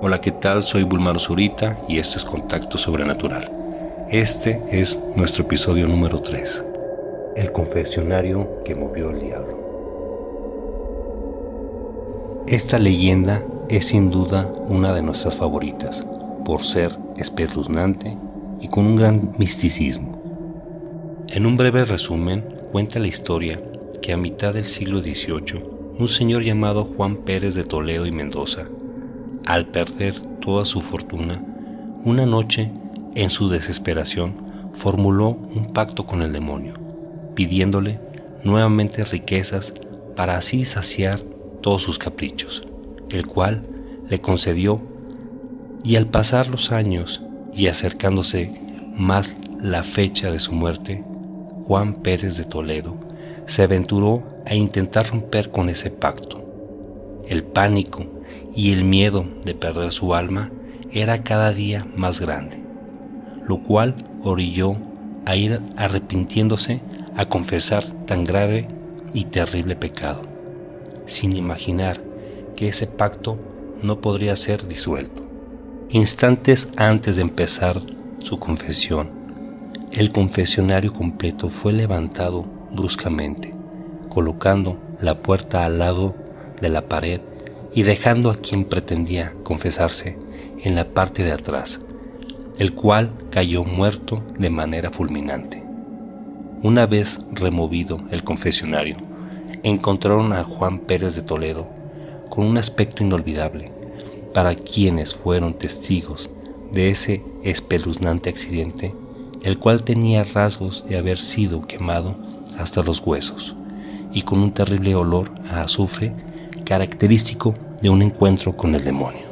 Hola, ¿qué tal? Soy Bulmaro Zurita y esto es Contacto Sobrenatural. Este es nuestro episodio número 3. El confesionario que movió el diablo. Esta leyenda es sin duda una de nuestras favoritas, por ser espeluznante y con un gran misticismo. En un breve resumen, cuenta la historia que a mitad del siglo XVIII, un señor llamado Juan Pérez de Toledo y Mendoza, al perder toda su fortuna, una noche, en su desesperación, formuló un pacto con el demonio, pidiéndole nuevamente riquezas para así saciar todos sus caprichos, el cual le concedió y al pasar los años y acercándose más la fecha de su muerte, Juan Pérez de Toledo se aventuró a intentar romper con ese pacto. El pánico y el miedo de perder su alma era cada día más grande, lo cual orilló a ir arrepintiéndose a confesar tan grave y terrible pecado, sin imaginar que ese pacto no podría ser disuelto. Instantes antes de empezar su confesión, el confesionario completo fue levantado bruscamente, colocando la puerta al lado de la pared y dejando a quien pretendía confesarse en la parte de atrás, el cual cayó muerto de manera fulminante. Una vez removido el confesionario, encontraron a Juan Pérez de Toledo con un aspecto inolvidable para quienes fueron testigos de ese espeluznante accidente, el cual tenía rasgos de haber sido quemado hasta los huesos y con un terrible olor a azufre característico de un encuentro con el demonio.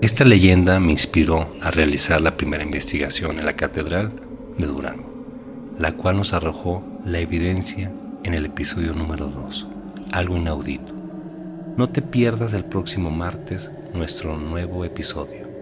Esta leyenda me inspiró a realizar la primera investigación en la Catedral de Durango, la cual nos arrojó la evidencia en el episodio número 2, algo inaudito. No te pierdas el próximo martes nuestro nuevo episodio.